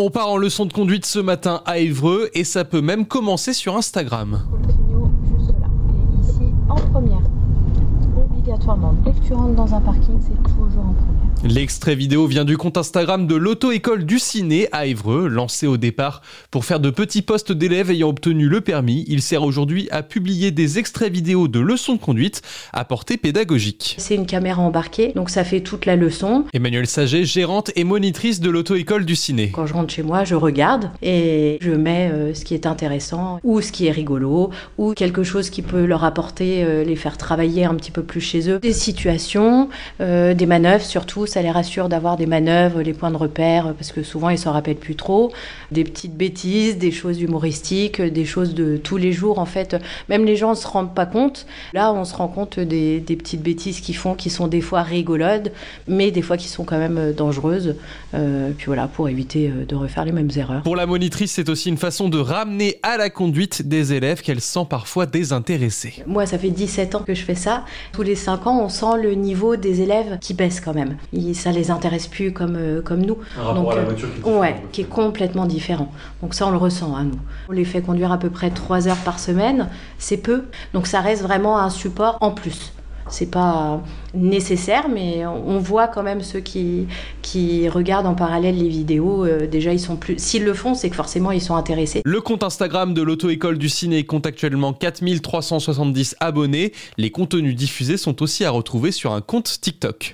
On part en leçon de conduite ce matin à Évreux et ça peut même commencer sur Instagram. juste là. Et ici, en première. Obligatoirement, dès que tu rentres dans un parking, c'est toujours en première. L'extrait vidéo vient du compte Instagram de l'auto-école du ciné à Évreux, lancé au départ pour faire de petits postes d'élèves ayant obtenu le permis. Il sert aujourd'hui à publier des extraits vidéo de leçons de conduite à portée pédagogique. C'est une caméra embarquée, donc ça fait toute la leçon. Emmanuel Saget, gérante et monitrice de l'auto-école du ciné. Quand je rentre chez moi, je regarde et je mets euh, ce qui est intéressant ou ce qui est rigolo ou quelque chose qui peut leur apporter, euh, les faire travailler un petit peu plus chez eux. Des situations, euh, des manœuvres surtout ça les rassure d'avoir des manœuvres, les points de repère, parce que souvent ils s'en rappellent plus trop. Des petites bêtises, des choses humoristiques, des choses de tous les jours en fait. Même les gens ne se rendent pas compte. Là, on se rend compte des, petites bêtises qu'ils font, qui sont des fois rigolodes, mais des fois qui sont quand même dangereuses. Euh, puis voilà, pour éviter euh, de refaire les mêmes erreurs. Pour la monitrice, c'est aussi une façon de ramener à la conduite des élèves qu'elle sent parfois désintéressés. Moi, ça fait 17 ans que je fais ça. Tous les 5 ans, on sent le niveau des élèves qui baisse quand même ça les intéresse plus comme, euh, comme nous. Donc, la voiture qui, est ouais, qui est complètement différent. Donc ça, on le ressent à hein, nous. On les fait conduire à peu près 3 heures par semaine, c'est peu. Donc ça reste vraiment un support en plus c'est pas nécessaire, mais on voit quand même ceux qui, regardent en parallèle les vidéos. Euh, déjà, ils sont plus. S'ils le font, c'est que forcément ils sont intéressés. Le compte Instagram de l'auto-école du ciné compte actuellement 4370 abonnés. Les contenus diffusés sont aussi à retrouver sur un compte TikTok.